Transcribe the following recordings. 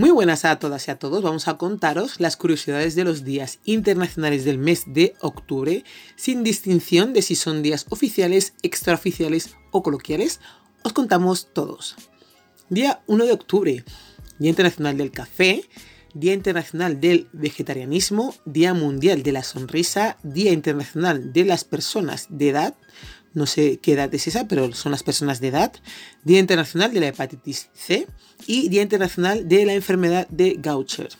Muy buenas a todas y a todos. Vamos a contaros las curiosidades de los días internacionales del mes de octubre, sin distinción de si son días oficiales, extraoficiales o coloquiales. Os contamos todos. Día 1 de octubre, Día Internacional del Café, Día Internacional del Vegetarianismo, Día Mundial de la Sonrisa, Día Internacional de las Personas de Edad, no sé qué edad es esa, pero son las personas de edad, Día Internacional de la Hepatitis C y Día Internacional de la Enfermedad de Gaucher.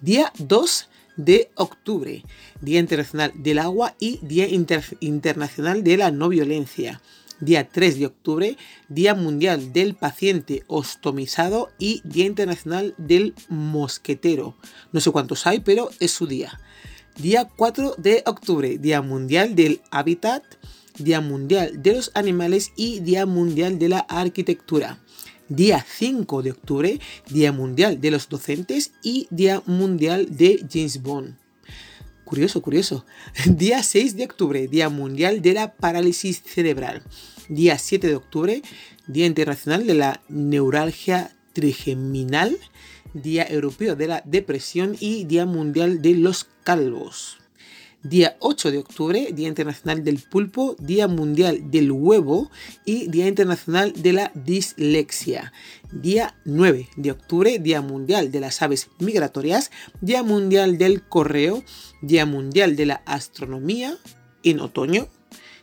Día 2 de octubre, Día Internacional del Agua y Día Internacional de la No Violencia. Día 3 de octubre, Día Mundial del Paciente Ostomizado y Día Internacional del Mosquetero. No sé cuántos hay, pero es su día. Día 4 de octubre, Día Mundial del Hábitat Día Mundial de los Animales y Día Mundial de la Arquitectura. Día 5 de octubre, Día Mundial de los Docentes y Día Mundial de James Bond. Curioso, curioso. Día 6 de octubre, Día Mundial de la Parálisis Cerebral. Día 7 de octubre, Día Internacional de la Neuralgia Trigeminal. Día Europeo de la Depresión y Día Mundial de los Calvos. Día 8 de octubre, Día Internacional del Pulpo, Día Mundial del Huevo y Día Internacional de la Dislexia. Día 9 de octubre, Día Mundial de las Aves Migratorias, Día Mundial del Correo, Día Mundial de la Astronomía en otoño,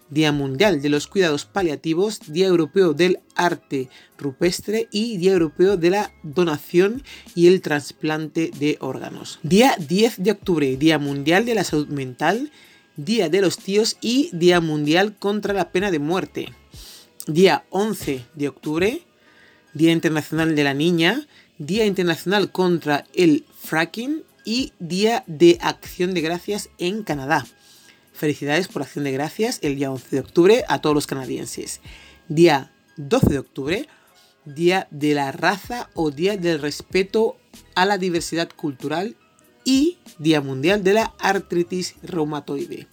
Día Mundial de los Cuidados Paliativos, Día Europeo del Arte Rupestre y Día Europeo de la Donación y el Trasplante de Órganos. Día 10 de octubre, Día Mundial de la Salud Mental, Día de los Tíos y Día Mundial contra la Pena de Muerte. Día 11 de octubre, Día Internacional de la Niña, Día Internacional contra el Fracking y Día de Acción de Gracias en Canadá. Felicidades por Acción de Gracias el día 11 de octubre a todos los canadienses. Día 12 de octubre, Día de la Raza o Día del Respeto a la Diversidad Cultural y Día Mundial de la Artritis Reumatoide.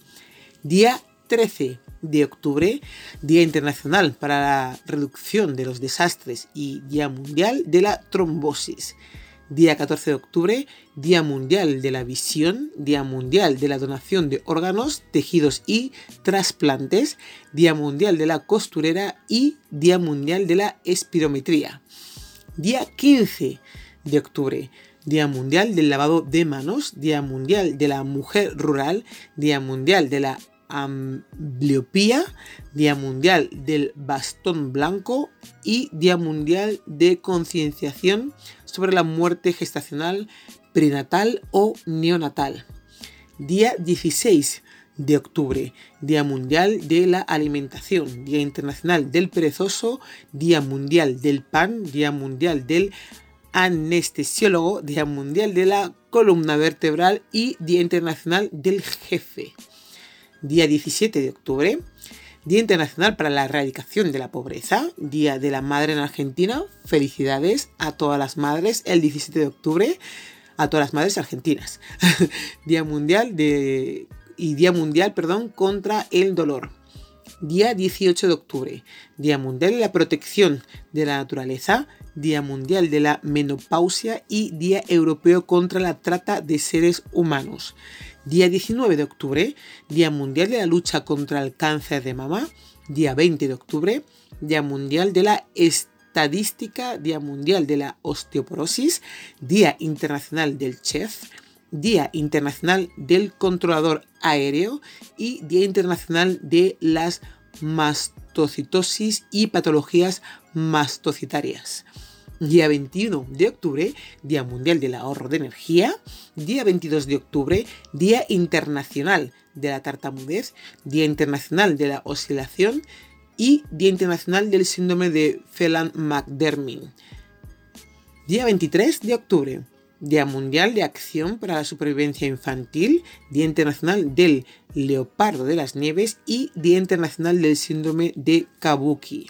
Día 13 de octubre, Día Internacional para la Reducción de los Desastres y Día Mundial de la Trombosis. Día 14 de octubre, Día Mundial de la Visión, Día Mundial de la Donación de Órganos, Tejidos y Trasplantes, Día Mundial de la Costurera y Día Mundial de la Espirometría. Día 15 de octubre, Día Mundial del Lavado de Manos, Día Mundial de la Mujer Rural, Día Mundial de la Ambliopía, Día Mundial del Bastón Blanco y Día Mundial de Concienciación sobre la muerte gestacional, prenatal o neonatal. Día 16 de octubre, Día Mundial de la Alimentación, Día Internacional del Perezoso, Día Mundial del Pan, Día Mundial del Anestesiólogo, Día Mundial de la Columna Vertebral y Día Internacional del Jefe día 17 de octubre, Día Internacional para la Erradicación de la Pobreza, Día de la Madre en Argentina. Felicidades a todas las madres el 17 de octubre, a todas las madres argentinas. Día Mundial de y Día Mundial, perdón, contra el dolor. Día 18 de octubre, Día Mundial de la Protección de la Naturaleza, Día Mundial de la Menopausia y Día Europeo contra la Trata de Seres Humanos. Día 19 de octubre, Día Mundial de la Lucha contra el Cáncer de Mama. Día 20 de octubre, Día Mundial de la Estadística, Día Mundial de la Osteoporosis, Día Internacional del Chef, Día Internacional del Controlador Aéreo y Día Internacional de las Mastocitosis y Patologías Mastocitarias. Día 21 de octubre, Día Mundial del Ahorro de Energía. Día 22 de octubre, Día Internacional de la Tartamudez. Día Internacional de la Oscilación. Y Día Internacional del Síndrome de Phelan-McDermid. Día 23 de octubre, Día Mundial de Acción para la Supervivencia Infantil, Día Internacional del Leopardo de las Nieves y Día Internacional del Síndrome de Kabuki.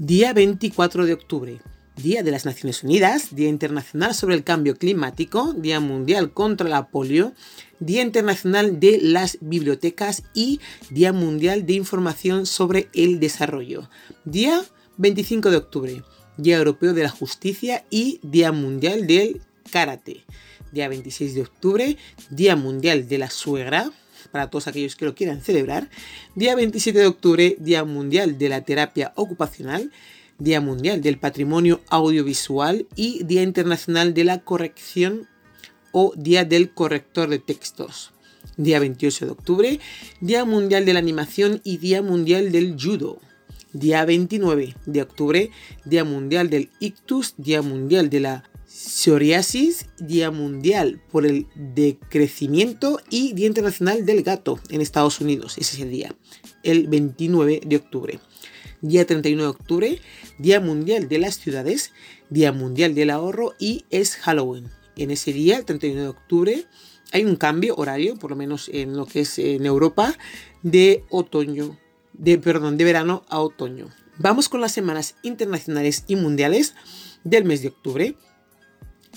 Día 24 de octubre, Día de las Naciones Unidas, Día Internacional sobre el Cambio Climático, Día Mundial contra la Polio, Día Internacional de las Bibliotecas y Día Mundial de Información sobre el Desarrollo. Día 25 de octubre, Día Europeo de la Justicia y Día Mundial del Karate. Día 26 de octubre, Día Mundial de la Suegra, para todos aquellos que lo quieran celebrar. Día 27 de octubre, Día Mundial de la Terapia Ocupacional. Día Mundial del Patrimonio Audiovisual y Día Internacional de la Corrección o Día del Corrector de Textos. Día 28 de octubre, Día Mundial de la Animación y Día Mundial del Judo. Día 29 de octubre, Día Mundial del Ictus, Día Mundial de la Psoriasis, Día Mundial por el Decrecimiento y Día Internacional del Gato en Estados Unidos. Ese es el día, el 29 de octubre. Día 31 de octubre, Día Mundial de las Ciudades, Día Mundial del Ahorro y es Halloween. En ese día, el 31 de octubre, hay un cambio horario, por lo menos en lo que es en Europa, de otoño, de perdón, de verano a otoño. Vamos con las semanas internacionales y mundiales del mes de octubre.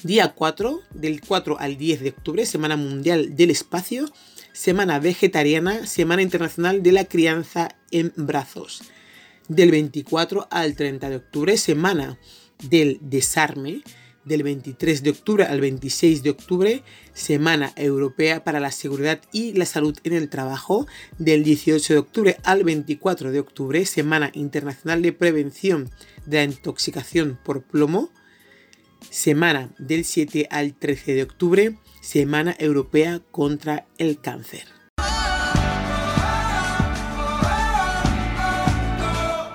Día 4, del 4 al 10 de octubre, Semana Mundial del Espacio, Semana Vegetariana, Semana Internacional de la Crianza en Brazos. Del 24 al 30 de octubre, Semana del Desarme, del 23 de octubre al 26 de octubre, Semana Europea para la Seguridad y la Salud en el Trabajo, del 18 de octubre al 24 de octubre, Semana Internacional de Prevención de la Intoxicación por Plomo, Semana del 7 al 13 de octubre, Semana Europea contra el Cáncer.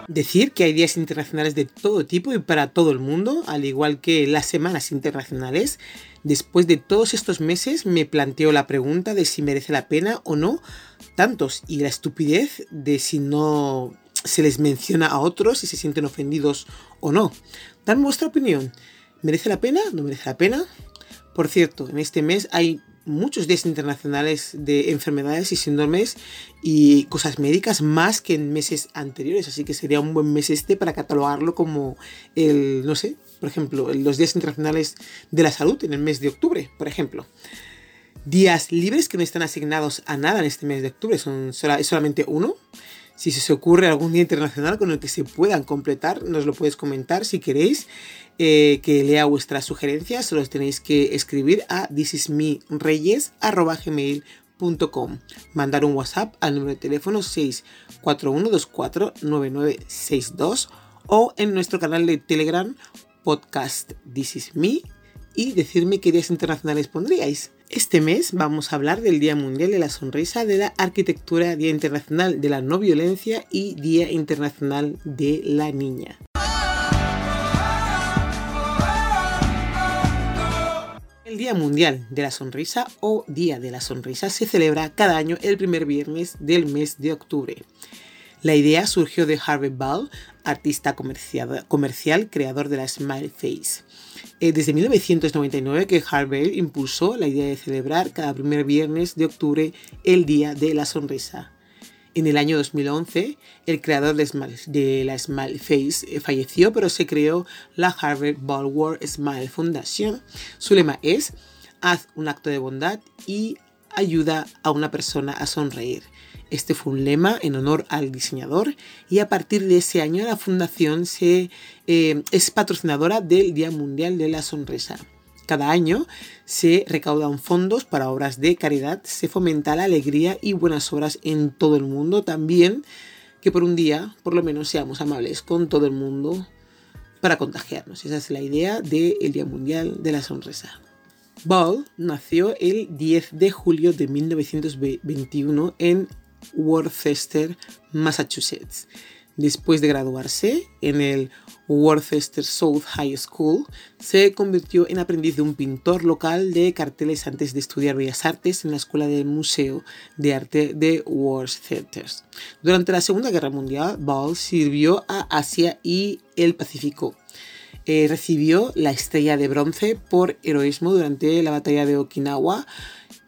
Decir que hay días internacionales de todo tipo y para todo el mundo, al igual que las semanas internacionales. Después de todos estos meses me planteo la pregunta de si merece la pena o no tantos y la estupidez de si no se les menciona a otros y se sienten ofendidos o no. Dan vuestra opinión. ¿Merece la pena? ¿No merece la pena? Por cierto, en este mes hay muchos días internacionales de enfermedades y síndromes y cosas médicas más que en meses anteriores, así que sería un buen mes este para catalogarlo como el, no sé, por ejemplo, los días internacionales de la salud en el mes de octubre, por ejemplo. Días libres que no están asignados a nada en este mes de octubre, son solamente uno. Si se os ocurre algún día internacional con el que se puedan completar, nos lo podéis comentar si queréis. Eh, que lea vuestras sugerencias, los tenéis que escribir a thisismereyes.gmail.com Mandar un WhatsApp al número de teléfono 641249962 o en nuestro canal de Telegram podcast This Is Me y decirme qué días internacionales pondríais. Este mes vamos a hablar del Día Mundial de la Sonrisa, de la Arquitectura, Día Internacional de la No Violencia y Día Internacional de la Niña. El Día Mundial de la Sonrisa o Día de la Sonrisa se celebra cada año el primer viernes del mes de octubre. La idea surgió de Harvey Ball, artista comercial, creador de la Smile Face. Eh, desde 1999 que Harvey impulsó la idea de celebrar cada primer viernes de octubre el Día de la Sonrisa. En el año 2011, el creador de, la Smile Face eh, falleció, pero se creó la Harvard Ballward Smile Foundation. Su lema es, haz un acto de bondad y ayuda a una persona a sonreír. Este fue un lema en honor al diseñador y a partir de ese año la fundación se, eh, es patrocinadora del Día Mundial de la Sonrisa. Cada año se recaudan fondos para obras de caridad, se fomenta la alegría y buenas obras en todo el mundo. También que por un día, por lo menos, seamos amables con todo el mundo para contagiarnos. Esa es la idea del Día Mundial de la Sonrisa. Ball nació el 10 de julio de 1921 en Worcester, Massachusetts. Después de graduarse en el Worcester South High School, se convirtió en aprendiz de un pintor local de carteles antes de estudiar Bellas Artes en la Escuela del Museo de Arte de Worcester. Durante la Segunda Guerra Mundial, Ball sirvió a Asia y el Pacífico. Eh, recibió la estrella de bronce por heroísmo durante la batalla de Okinawa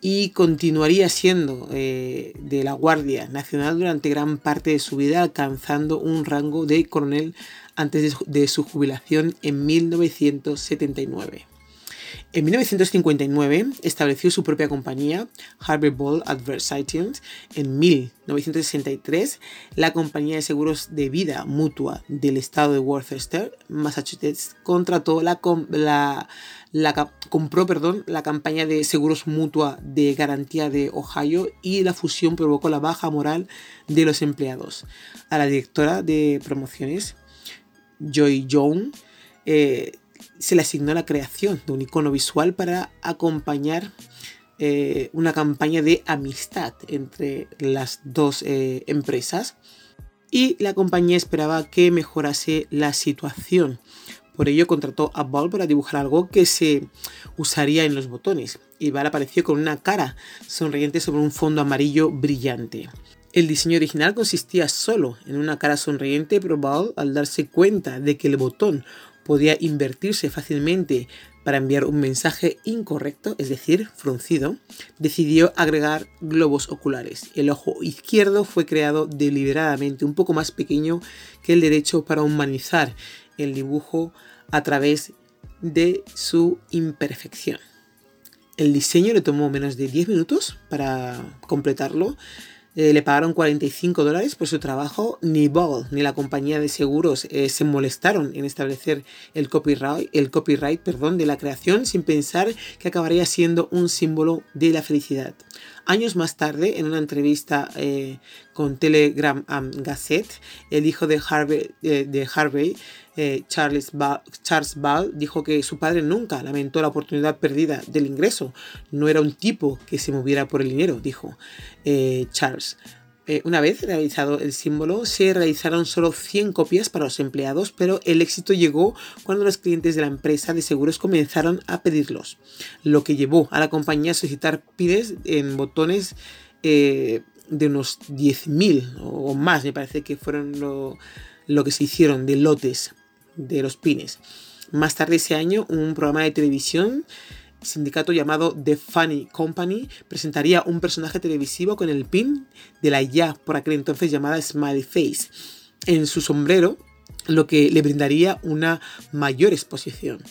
y continuaría siendo eh, de la Guardia Nacional durante gran parte de su vida, alcanzando un rango de coronel antes de su jubilación en 1979. En 1959 estableció su propia compañía, Harvey Ball Advertising. En 1963, la compañía de seguros de vida mutua del estado de Worcester, Massachusetts, contrató la, la, compró perdón, la campaña de seguros mutua de garantía de Ohio y la fusión provocó la baja moral de los empleados. A la directora de promociones, Joy Young, eh, se le asignó la creación de un icono visual para acompañar eh, una campaña de amistad entre las dos eh, empresas y la compañía esperaba que mejorase la situación. Por ello contrató a Ball para dibujar algo que se usaría en los botones. Y Ball apareció con una cara sonriente sobre un fondo amarillo brillante. El diseño original consistía solo en una cara sonriente, pero Ball, al darse cuenta de que el botón podía invertirse fácilmente para enviar un mensaje incorrecto, es decir, fruncido, decidió agregar globos oculares. El ojo izquierdo fue creado deliberadamente un poco más pequeño que el derecho para humanizar el dibujo a través de su imperfección. El diseño le tomó menos de 10 minutos para completarlo eh, le pagaron 45 dólares por su trabajo. Ni Ball ni la compañía de seguros eh, se molestaron en establecer el copyright, el copyright perdón, de la creación sin pensar que acabaría siendo un símbolo de la felicidad. Años más tarde, en una entrevista eh, con Telegram Gazette, el hijo de Harvey, Harvey eh, Charles, Ball, dijo que su padre nunca lamentó la oportunidad perdida del ingreso. No era un tipo que se moviera por el dinero, dijo eh, una vez realizado el símbolo, se realizaron solo 100 copias para los empleados, pero el éxito llegó cuando los clientes de la empresa de seguros comenzaron a pedirlos, lo que llevó a la compañía a solicitar pides en botones de unos 10.000 o más, me parece que fueron lo, que se hicieron de lotes de los pines. Más tarde ese año, un programa de televisión sindicato llamado The Funny Company presentaría un personaje televisivo con el pin de la ya por aquel entonces llamada Smiley Face en su sombrero, lo que le brindaría una mayor exposición.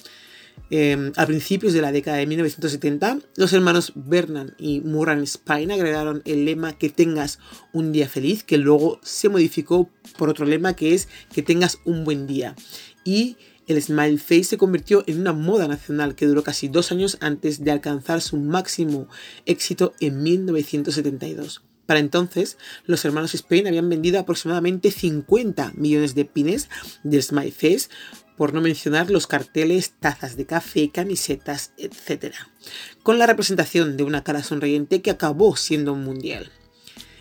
Em, a principios de la década de 1970, los hermanos Vernon y Murran Spine agregaron el lema que tengas un día feliz, que luego se modificó por otro lema que es que tengas un buen día. Y el Smile Face se convirtió en una moda nacional que duró casi dos años antes de alcanzar su máximo éxito en 1972. Para entonces, los hermanos Spain habían vendido aproximadamente 50 millones de pines del Smile Face, por no mencionar los carteles, tazas de café, camisetas, etc., con la representación de una cara sonriente que acabó siendo un mundial.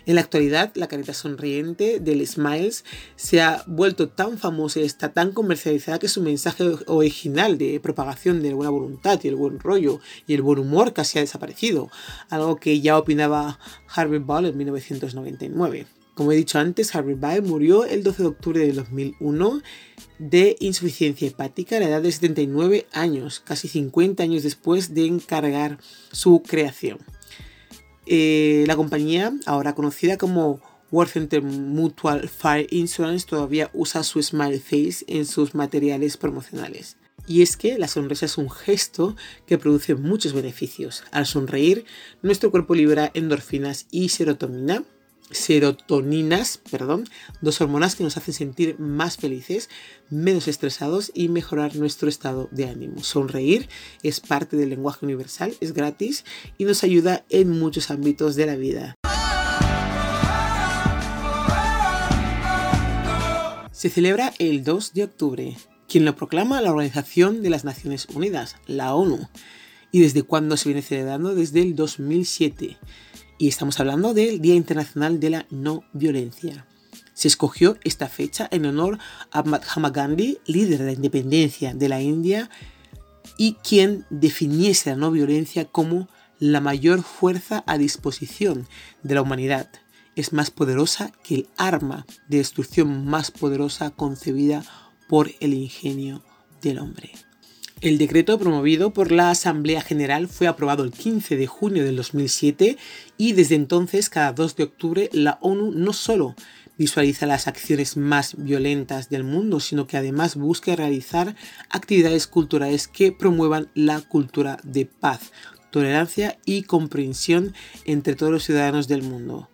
En la actualidad, la carita sonriente del Smiles se ha vuelto tan famosa y está tan comercializada que su mensaje original de propagación de la buena voluntad y el buen rollo y el buen humor casi ha desaparecido, algo que ya opinaba Harvey Ball en 1999. Como he dicho antes, Harvey Ball murió el 12 de octubre de 2001 de insuficiencia hepática a la edad de 79 años, casi 50 años después de encargar su creación. Eh, la compañía, ahora conocida como Worcester Mutual Fire Insurance, todavía usa su smile face en sus materiales promocionales. Y es que la sonrisa es un gesto que produce muchos beneficios. Al sonreír, nuestro cuerpo libera endorfinas y serotonina, serotoninas, perdón, dos hormonas que nos hacen sentir más felices, menos estresados y mejorar nuestro estado de ánimo. Sonreír es parte del lenguaje universal, es gratis y nos ayuda en muchos ámbitos de la vida. Se celebra el 2 de octubre, quien lo proclama la Organización de las Naciones Unidas, la ONU. ¿Y desde cuándo se viene celebrando? Desde el 2007 y estamos hablando del Día Internacional de la No Violencia. Se escogió esta fecha en honor a Mahatma Gandhi, líder de la independencia de la India y quien definiese la no violencia como la mayor fuerza a disposición de la humanidad. Es más poderosa que el arma de destrucción más poderosa concebida por el ingenio del hombre. El decreto promovido por la Asamblea General fue aprobado el 15 de junio del 2007 y desde entonces, cada 2 de octubre, la ONU no solo visualiza las acciones más violentas del mundo, sino que además busca realizar actividades culturales que promuevan la cultura de paz, tolerancia y comprensión entre todos los ciudadanos del mundo.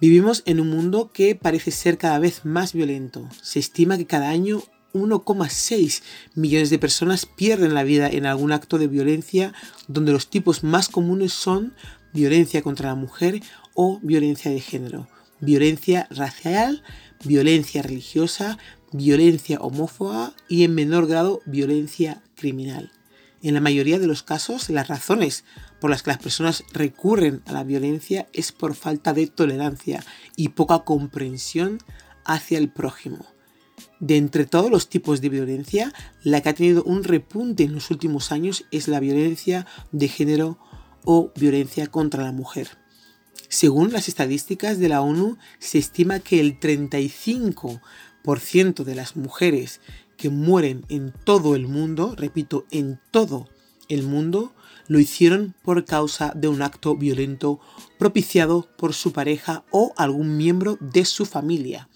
Vivimos en un mundo que parece ser cada vez más violento. Se estima que cada año 1,6 millones de personas pierden la vida en algún acto de violencia, donde los tipos más comunes son violencia contra la mujer o violencia de género, violencia racial, violencia religiosa, violencia homófoba y en menor grado violencia criminal. En la mayoría de los casos, las razones por las que las personas recurren a la violencia es por falta de tolerancia y poca comprensión hacia el prójimo. De entre todos los tipos de violencia, la que ha tenido un repunte en los últimos años es la violencia de género o violencia contra la mujer. Según las estadísticas de la ONU, se estima que el 35% de las mujeres que mueren en todo el mundo, repito, en todo el mundo, lo hicieron por causa de un acto violento propiciado por su pareja o algún miembro de su familia.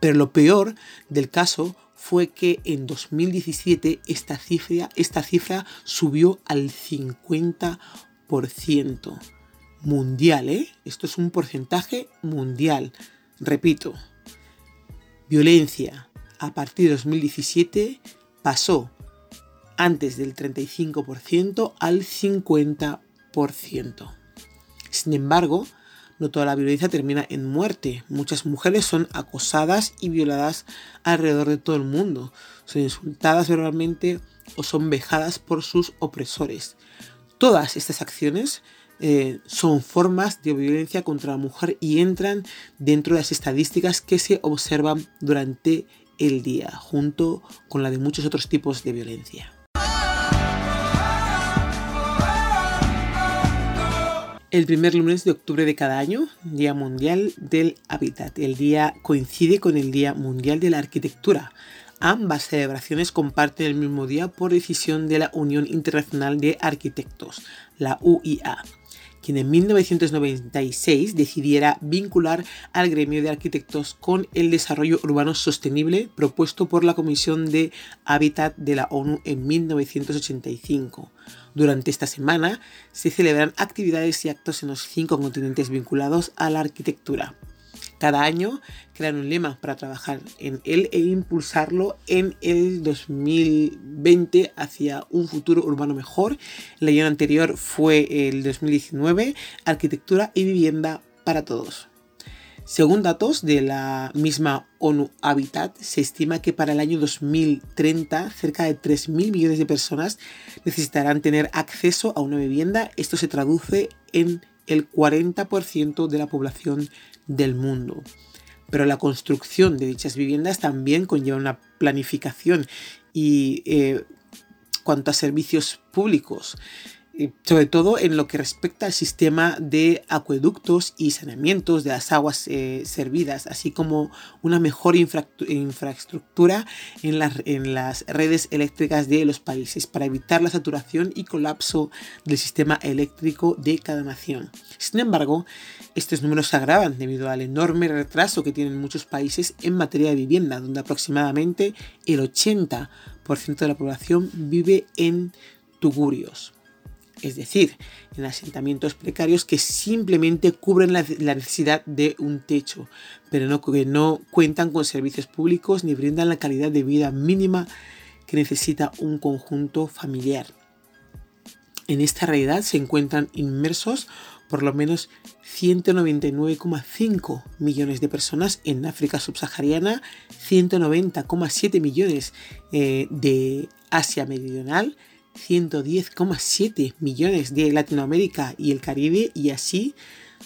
Pero lo peor del caso fue que en 2017 esta cifra, esta cifra subió al 50% mundial, ¿eh? Esto es un porcentaje mundial. Repito, violencia, a partir de 2017 pasó antes del 35% al 50%. Sin embargo, no toda la violencia termina en muerte. Muchas mujeres son acosadas y violadas alrededor de todo el mundo. Son insultadas verbalmente o son vejadas por sus opresores. Todas estas acciones eh, son formas de violencia contra la mujer y entran dentro de las estadísticas que se observan durante el día, junto con la de muchos otros tipos de violencia. El primer lunes de octubre de cada año, Día Mundial del Hábitat. El día coincide con el Día Mundial de la Arquitectura. Ambas celebraciones comparten el mismo día por decisión de la Unión Internacional de Arquitectos, la UIA quien en 1996 decidiera vincular al gremio de arquitectos con el desarrollo urbano sostenible propuesto por la Comisión de Hábitat de la ONU en 1985. Durante esta semana se celebran actividades y actos en los cinco continentes vinculados a la arquitectura. Cada año crean un lema para trabajar en él e impulsarlo en el 2020 hacia un futuro urbano mejor. El año anterior fue el 2019, Arquitectura y Vivienda para Todos. Según datos de la misma ONU Habitat, se estima que para el año 2030 cerca de 3.000 millones de personas necesitarán tener acceso a una vivienda. Esto se traduce en el 40% de la población del mundo. Pero la construcción de dichas viviendas también conlleva una planificación y eh, cuanto a servicios públicos sobre todo en lo que respecta al sistema de acueductos y saneamientos de las aguas eh, servidas, así como una mejor infraestructura en en las redes eléctricas de los países para evitar la saturación y colapso del sistema eléctrico de cada nación. Sin embargo, estos números se agravan debido al enorme retraso que tienen muchos países en materia de vivienda, donde aproximadamente el 80% de la población vive en tugurios es decir, en asentamientos precarios que simplemente cubren la, necesidad de un techo, pero no, que no cuentan con servicios públicos ni brindan la calidad de vida mínima que necesita un conjunto familiar. En esta realidad se encuentran inmersos por lo menos 199,5 millones de personas en África subsahariana, 190,7 millones eh, de Asia Meridional, 110,7 millones de Latinoamérica y el Caribe y así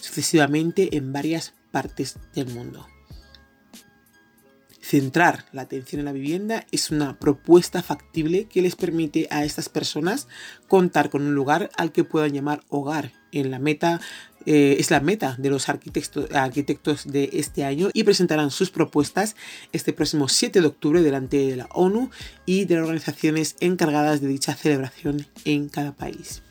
sucesivamente en varias partes del mundo. Centrar la atención en la vivienda es una propuesta factible que les permite a estas personas contar con un lugar al que puedan llamar hogar en la meta eh, es la meta de los arquitectos, arquitectos de este año y presentarán sus propuestas este próximo 7 de octubre delante de la ONU y de las organizaciones encargadas de dicha celebración en cada país.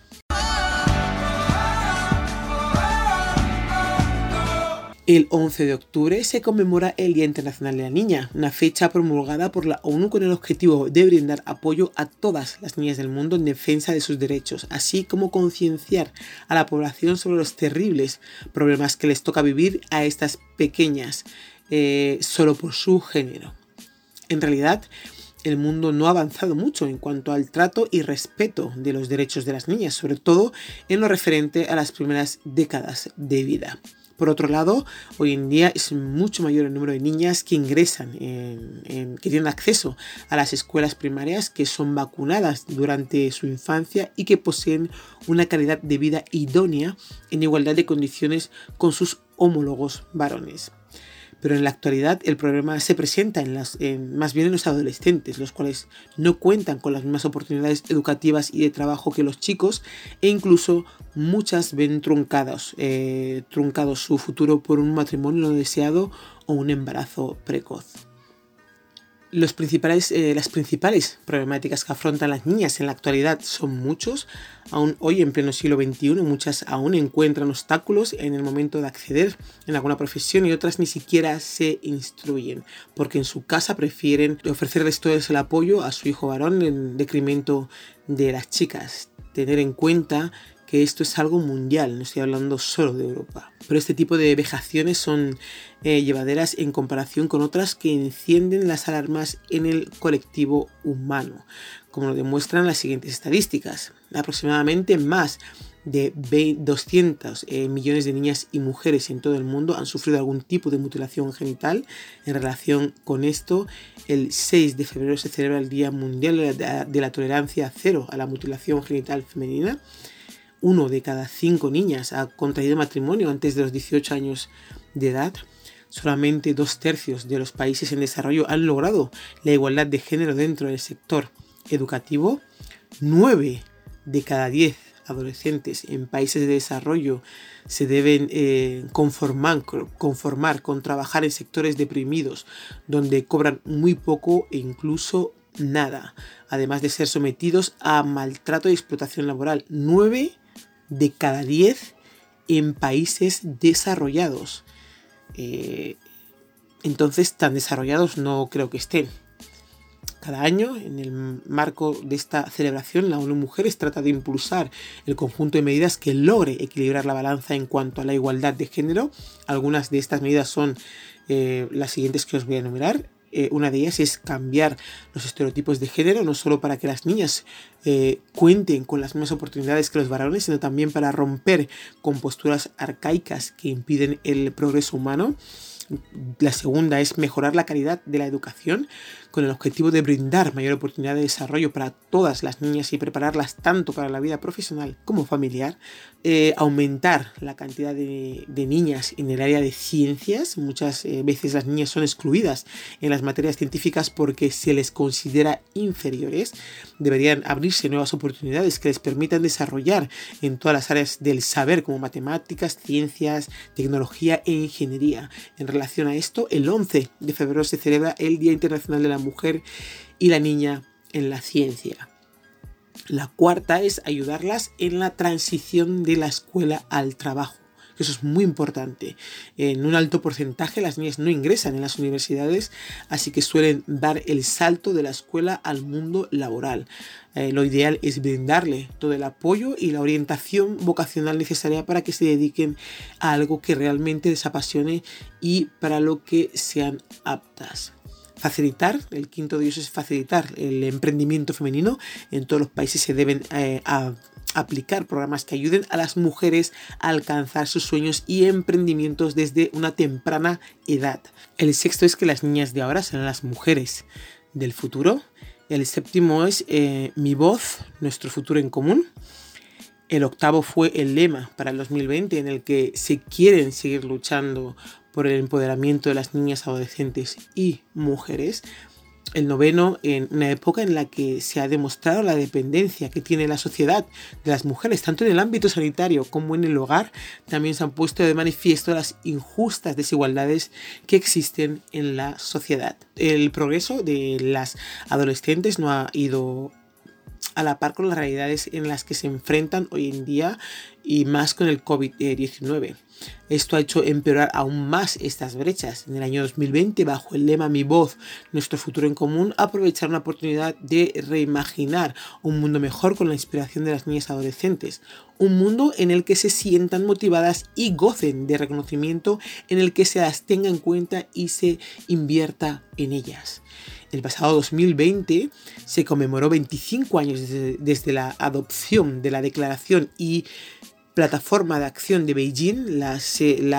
El 11 de octubre se conmemora el Día Internacional de la Niña, una fecha promulgada por la ONU con el objetivo de brindar apoyo a todas las niñas del mundo en defensa de sus derechos, así como concienciar a la población sobre los terribles problemas que les toca vivir a estas pequeñas eh, solo por su género. En realidad, el mundo no ha avanzado mucho en cuanto al trato y respeto de los derechos de las niñas, sobre todo en lo referente a las primeras décadas de vida. Por otro lado, hoy en día es mucho mayor el número de niñas que ingresan, que tienen acceso a las escuelas primarias, que son vacunadas durante su infancia y que poseen una calidad de vida idónea en igualdad de condiciones con sus homólogos varones pero en la actualidad el problema se presenta en las, más bien en los adolescentes, los cuales no cuentan con las mismas oportunidades educativas y de trabajo que los chicos e incluso muchas ven truncados, eh, truncados su futuro por un matrimonio no deseado o un embarazo precoz. Los principales, eh, las principales problemáticas que afrontan las niñas en la actualidad son muchos. Aún hoy, en pleno siglo XXI, muchas aún encuentran obstáculos en el momento de acceder en alguna profesión y otras ni siquiera se instruyen, porque en su casa prefieren ofrecerles todo el apoyo a su hijo varón en decremento de las chicas. Tener en cuenta que esto es algo mundial, no estoy hablando solo de Europa. Pero este tipo de vejaciones son eh, llevaderas en comparación con otras que encienden las alarmas en el colectivo humano, como lo demuestran las siguientes estadísticas. Aproximadamente más de 200 eh, millones de niñas y mujeres en todo el mundo han sufrido algún tipo de mutilación genital. En relación con esto, el 6 de febrero se celebra el Día Mundial de la Tolerancia Cero a la Mutilación Genital Femenina uno de cada cinco niñas ha contraído matrimonio antes de los 18 años de edad. Solamente dos tercios de los países en desarrollo han logrado la igualdad de género dentro del sector educativo. Nueve de cada diez adolescentes en países de desarrollo se deben eh, conformar, conformar con trabajar en sectores deprimidos donde cobran muy poco e incluso nada, además de ser sometidos a maltrato y explotación laboral. Nueve de cada 10 en países desarrollados. Eh, entonces, tan desarrollados no creo que estén. Cada año, en el marco de esta celebración, la ONU Mujeres trata de impulsar el conjunto de medidas que logre equilibrar la balanza en cuanto a la igualdad de género. Algunas de estas medidas son eh, las siguientes que os voy a enumerar. Eh, una de ellas es cambiar los estereotipos de género, no solo para que las niñas eh, cuenten con las mismas oportunidades que los varones, sino también para romper con posturas arcaicas que impiden el progreso humano. La segunda es mejorar la calidad de la educación con el objetivo de brindar mayor oportunidad de desarrollo para todas las niñas y prepararlas tanto para la vida profesional como familiar. Eh, aumentar la cantidad de, niñas en el área de ciencias. Muchas eh, veces las niñas son excluidas en las materias científicas porque se les considera inferiores. Deberían abrirse nuevas oportunidades que les permitan desarrollar en todas las áreas del saber como matemáticas, ciencias, tecnología e ingeniería. A esto, el 11 de febrero se celebra el Día Internacional de la Mujer y la Niña en la Ciencia. La cuarta es ayudarlas en la transición de la escuela al trabajo. Eso es muy importante. En un alto porcentaje las niñas no ingresan en las universidades, así que suelen dar el salto de la escuela al mundo laboral. Eh, lo ideal es brindarle todo el apoyo y la orientación vocacional necesaria para que se dediquen a algo que realmente les apasione y para lo que sean aptas facilitar, el quinto de ellos es facilitar el emprendimiento femenino. En todos los países se deben eh, aplicar programas que ayuden a las mujeres a alcanzar sus sueños y emprendimientos desde una temprana edad. El sexto es que las niñas de ahora serán las mujeres del futuro. El séptimo es eh, Mi voz, nuestro futuro en común. El octavo fue el lema para el 2020 en el que se quieren seguir luchando por el empoderamiento de las niñas, adolescentes y mujeres. El noveno, en una época en la que se ha demostrado la dependencia que tiene la sociedad de las mujeres, tanto en el ámbito sanitario como en el hogar, también se han puesto de manifiesto las injustas desigualdades que existen en la sociedad. El progreso de las adolescentes no ha ido a la par con las realidades en las que se enfrentan hoy en día y más con el COVID-19. Esto ha hecho empeorar aún más estas brechas. En el año 2020, bajo el lema Mi voz, nuestro futuro en común, aprovechar una oportunidad de reimaginar un mundo mejor con la inspiración de las niñas adolescentes. Un mundo en el que se sientan motivadas y gocen de reconocimiento, en el que se las tenga en cuenta y se invierta en ellas. El pasado 2020 se conmemoró 25 años desde, desde la adopción de la Declaración y plataforma de acción de Beijing, la,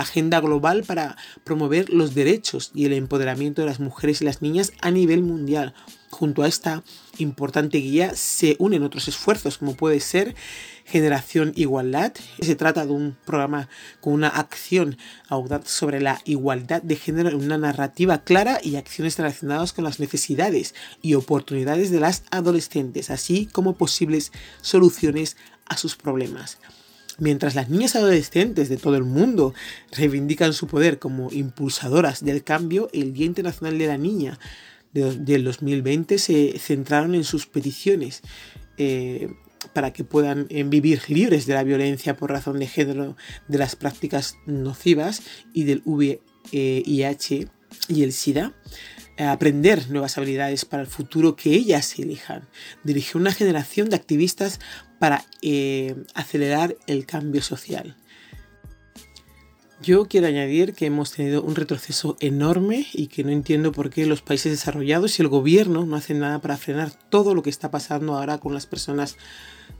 agenda global para promover los derechos y el empoderamiento de las mujeres y las niñas a nivel mundial. Junto a esta importante guía se unen otros esfuerzos, como puede ser Generación Igualdad. Se trata de un programa con una acción audaz sobre la igualdad de género en una narrativa clara y acciones relacionadas con las necesidades y oportunidades de las adolescentes, así como posibles soluciones a sus problemas. Mientras las niñas adolescentes de todo el mundo reivindican su poder como impulsadoras del cambio, el Día Internacional de la Niña del 2020 se centraron en sus peticiones eh, para que puedan eh, vivir libres de la violencia por razón de género, de las prácticas nocivas y del VIH y el SIDA aprender nuevas habilidades para el futuro que ellas elijan. Dirigir una generación de activistas para eh, acelerar el cambio social. Yo quiero añadir que hemos tenido un retroceso enorme y que no entiendo por qué los países desarrollados y el gobierno no hacen nada para frenar todo lo que está pasando ahora con las personas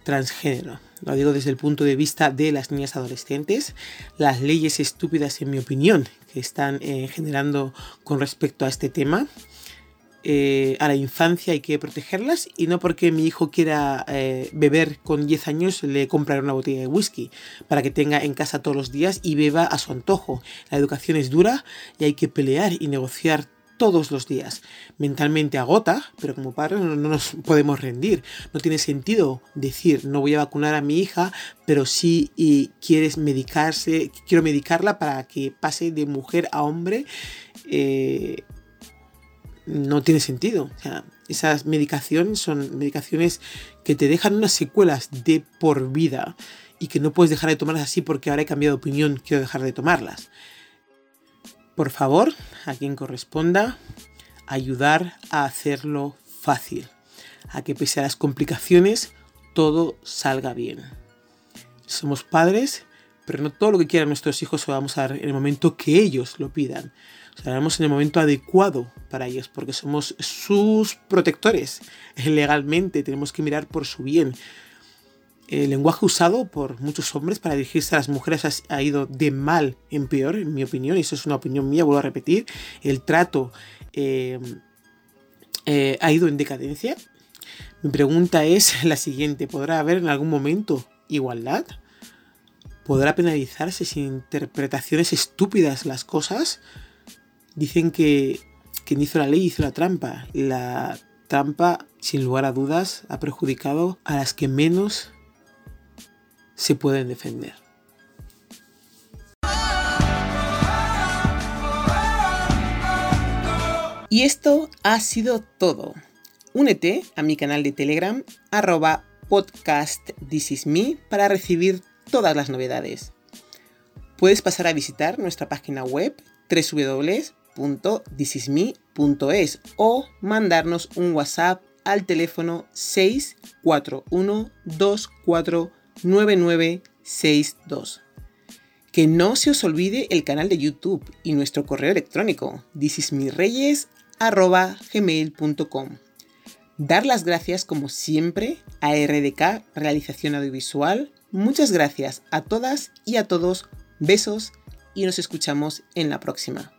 transgénero. Lo digo desde el punto de vista de las niñas adolescentes. Las leyes estúpidas, en mi opinión, que están eh, generando con respecto a este tema eh, a la infancia hay que protegerlas y no porque mi hijo quiera eh, beber con 10 años le compraré una botella de whisky para que tenga en casa todos los días y beba a su antojo. La educación es dura y hay que pelear y negociar todos los días. Mentalmente agota, pero como padres no, nos podemos rendir. No tiene sentido decir no voy a vacunar a mi hija, pero si y quieres medicarse, quiero medicarla para que pase de mujer a hombre. Eh, no tiene sentido. Esas medicaciones son medicaciones que te dejan unas secuelas de por vida y que no puedes dejar de tomarlas así porque ahora he cambiado de opinión, quiero dejar de tomarlas. Por favor, a quien corresponda, ayudar a hacerlo fácil, a que pese a las complicaciones, todo salga bien. Somos padres, pero no todo lo que quieran nuestros hijos lo vamos a dar en el momento que ellos lo pidan. O en el momento adecuado para ellos, porque somos sus protectores. Legalmente tenemos que mirar por su bien. El lenguaje usado por muchos hombres para dirigirse a las mujeres ha ido de mal en peor, en mi opinión, y eso es una opinión mía, vuelvo a repetir. El trato eh, eh, ha ido en decadencia. Mi pregunta es la siguiente, ¿podrá haber en algún momento igualdad? ¿Podrá penalizarse sin interpretaciones estúpidas las cosas? Dicen que quien hizo la ley hizo la trampa. La trampa, sin lugar a dudas, ha perjudicado a las que menos se pueden defender. Y esto ha sido todo. Únete a mi canal de Telegram, arroba podcast para recibir todas las novedades. Puedes pasar a visitar nuestra página web www.thisisme.es o mandarnos un WhatsApp al teléfono 641249962. Que no se os olvide el canal de YouTube y nuestro correo electrónico thisismireyes.gmail.com Dar las gracias como siempre a RDK Realización Audiovisual Muchas gracias a todas y a todos. Besos y nos escuchamos en la próxima.